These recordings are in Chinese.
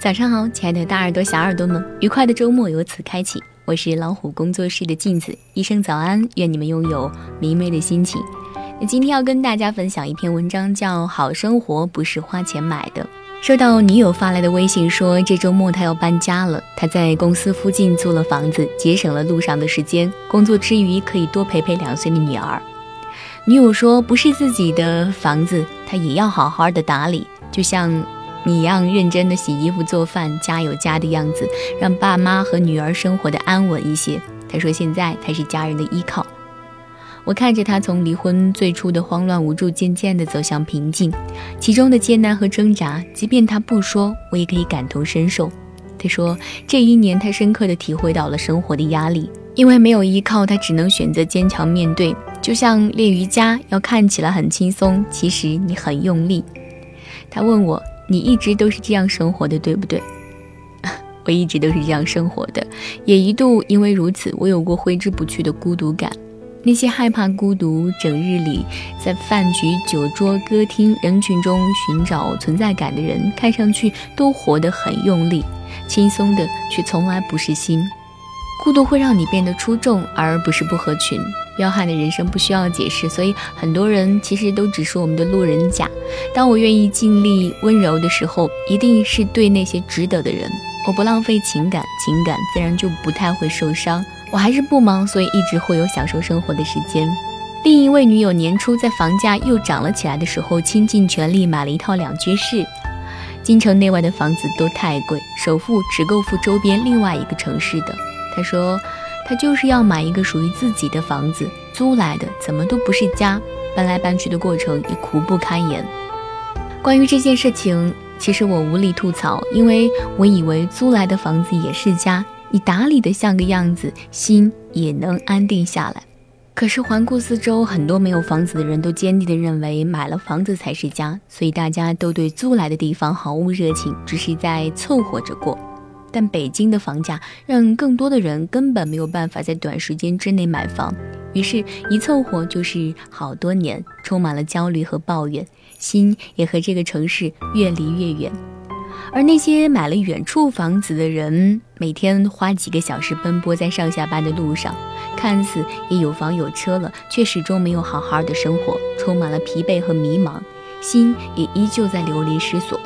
早上好，亲爱的大耳朵、小耳朵们，愉快的周末由此开启。我是老虎工作室的镜子，一声早安，愿你们拥有明媚的心情。那今天要跟大家分享一篇文章，叫《好生活不是花钱买的》。收到女友发来的微信，说这周末她要搬家了，她在公司附近租了房子，节省了路上的时间，工作之余可以多陪陪两岁的女儿。女友说，不是自己的房子，她也要好好的打理，就像。你一样认真的洗衣服、做饭，家有家的样子，让爸妈和女儿生活的安稳一些。他说：“现在他是家人的依靠。”我看着他从离婚最初的慌乱无助，渐渐的走向平静，其中的艰难和挣扎，即便他不说，我也可以感同身受。他说：“这一年，他深刻的体会到了生活的压力，因为没有依靠，他只能选择坚强面对。就像练瑜伽，要看起来很轻松，其实你很用力。”他问我。你一直都是这样生活的，对不对？我一直都是这样生活的，也一度因为如此，我有过挥之不去的孤独感。那些害怕孤独，整日里在饭局、酒桌、歌厅、人群中寻找存在感的人，看上去都活得很用力，轻松的却从来不是心。孤独会让你变得出众，而不是不合群。彪悍的人生不需要解释，所以很多人其实都只是我们的路人甲。当我愿意尽力温柔的时候，一定是对那些值得的人。我不浪费情感，情感自然就不太会受伤。我还是不忙，所以一直会有享受生活的时间。另一位女友年初在房价又涨了起来的时候，倾尽全力买了一套两居室。京城内外的房子都太贵，首付只够付周边另外一个城市的。他说，他就是要买一个属于自己的房子，租来的怎么都不是家，搬来搬去的过程也苦不堪言。关于这件事情，其实我无力吐槽，因为我以为租来的房子也是家，你打理的像个样子，心也能安定下来。可是环顾四周，很多没有房子的人都坚定地认为买了房子才是家，所以大家都对租来的地方毫无热情，只是在凑合着过。但北京的房价让更多的人根本没有办法在短时间之内买房，于是，一凑合就是好多年，充满了焦虑和抱怨，心也和这个城市越离越远。而那些买了远处房子的人，每天花几个小时奔波在上下班的路上，看似也有房有车了，却始终没有好好的生活，充满了疲惫和迷茫，心也依旧在流离失所。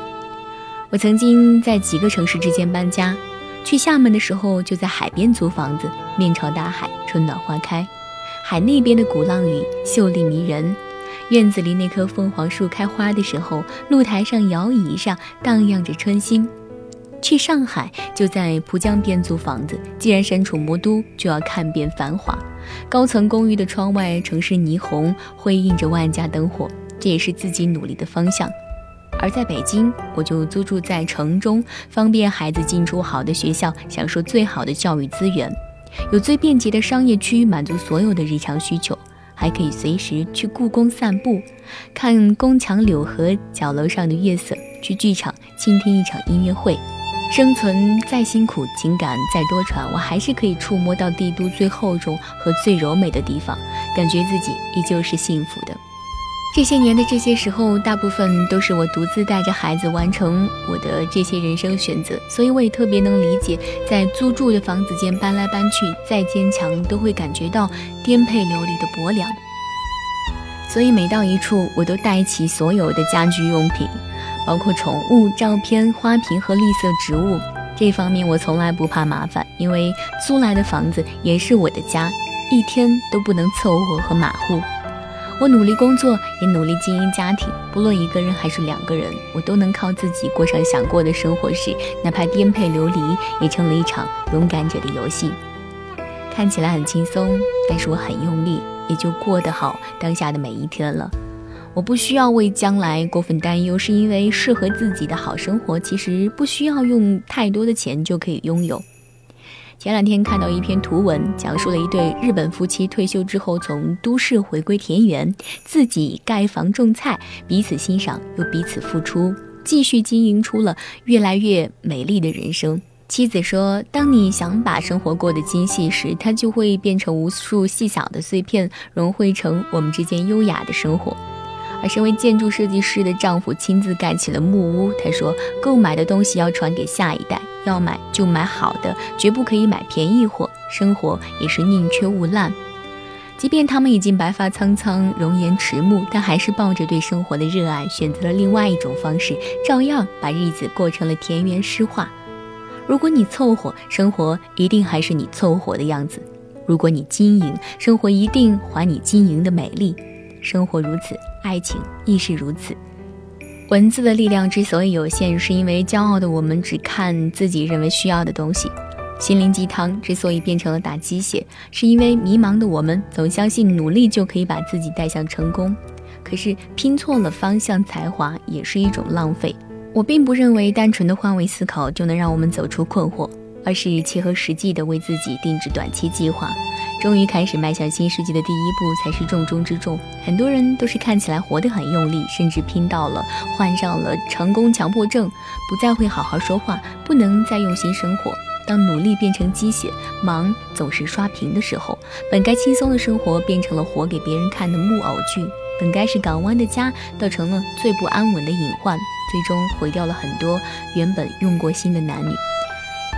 我曾经在几个城市之间搬家，去厦门的时候就在海边租房子，面朝大海，春暖花开，海那边的鼓浪屿秀丽迷人。院子里那棵凤凰树开花的时候，露台上摇椅上荡漾着春心。去上海就在浦江边租房子，既然身处魔都，就要看遍繁华。高层公寓的窗外，城市霓虹辉映着万家灯火，这也是自己努力的方向。而在北京，我就租住在城中，方便孩子进出好的学校，享受最好的教育资源，有最便捷的商业区，满足所有的日常需求，还可以随时去故宫散步，看宫墙柳河角楼上的月色，去剧场倾听一场音乐会。生存再辛苦，情感再多舛，我还是可以触摸到帝都最厚重和最柔美的地方，感觉自己依旧是幸福的。这些年的这些时候，大部分都是我独自带着孩子完成我的这些人生选择，所以我也特别能理解，在租住的房子间搬来搬去，再坚强都会感觉到颠沛流离的薄凉。所以每到一处，我都带齐所有的家居用品，包括宠物照片、花瓶和绿色植物。这方面我从来不怕麻烦，因为租来的房子也是我的家，一天都不能凑合和马虎。我努力工作，也努力经营家庭。不论一个人还是两个人，我都能靠自己过上想过的生活时，哪怕颠沛流离，也成了一场勇敢者的游戏。看起来很轻松，但是我很用力，也就过得好当下的每一天了。我不需要为将来过分担忧，是因为适合自己的好生活，其实不需要用太多的钱就可以拥有。前两天看到一篇图文，讲述了一对日本夫妻退休之后从都市回归田园，自己盖房种菜，彼此欣赏又彼此付出，继续经营出了越来越美丽的人生。妻子说：“当你想把生活过得精细时，它就会变成无数细小的碎片，融汇成我们之间优雅的生活。”而身为建筑设计师的丈夫亲自盖起了木屋。他说：“购买的东西要传给下一代，要买就买好的，绝不可以买便宜货。生活也是宁缺毋滥。即便他们已经白发苍苍、容颜迟暮，但还是抱着对生活的热爱，选择了另外一种方式，照样把日子过成了田园诗画。如果你凑合，生活一定还是你凑合的样子；如果你经营，生活一定还你经营的美丽。生活如此。”爱情亦是如此。文字的力量之所以有限，是因为骄傲的我们只看自己认为需要的东西；心灵鸡汤之所以变成了打鸡血，是因为迷茫的我们总相信努力就可以把自己带向成功。可是拼错了方向，才华也是一种浪费。我并不认为单纯的换位思考就能让我们走出困惑。而是切合实际的为自己定制短期计划，终于开始迈向新世纪的第一步才是重中之重。很多人都是看起来活得很用力，甚至拼到了患上了成功强迫症，不再会好好说话，不能再用心生活。当努力变成鸡血，忙总是刷屏的时候，本该轻松的生活变成了活给别人看的木偶剧。本该是港湾的家，倒成了最不安稳的隐患，最终毁掉了很多原本用过心的男女。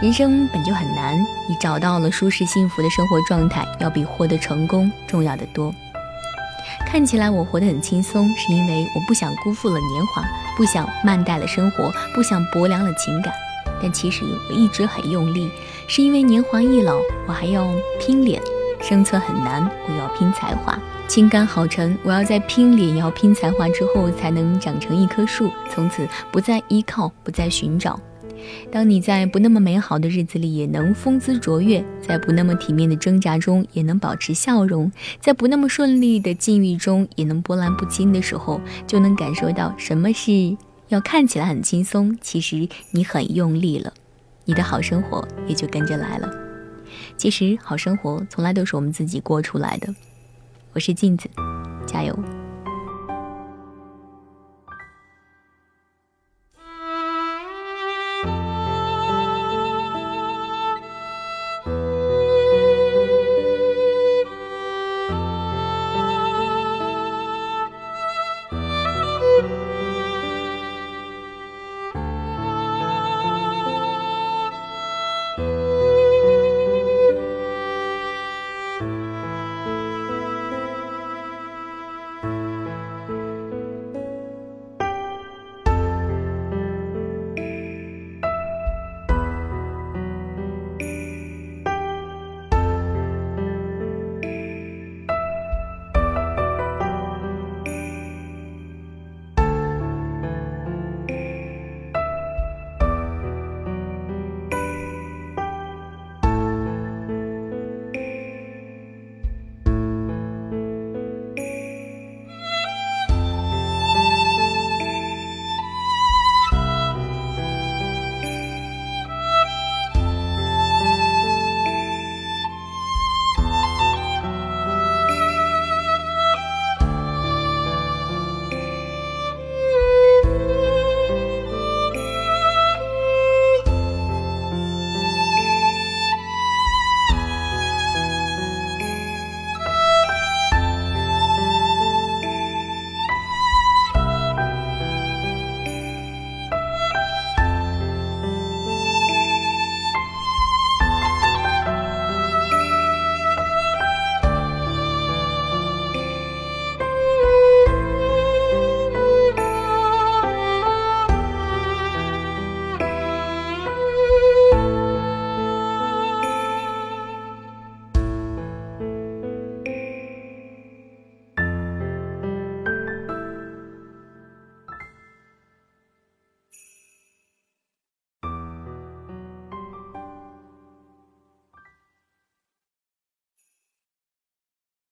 人生本就很难，你找到了舒适幸福的生活状态，要比获得成功重要的多。看起来我活得很轻松，是因为我不想辜负了年华，不想慢待了生活，不想薄凉了情感。但其实我一直很用力，是因为年华易老，我还要拼脸。生存很难，我要拼才华。情感好沉，我要在拼脸，要拼才华之后，才能长成一棵树，从此不再依靠，不再寻找。当你在不那么美好的日子里也能风姿卓越，在不那么体面的挣扎中也能保持笑容，在不那么顺利的境遇中也能波澜不惊的时候，就能感受到什么是要看起来很轻松，其实你很用力了，你的好生活也就跟着来了。其实好生活从来都是我们自己过出来的。我是镜子，加油。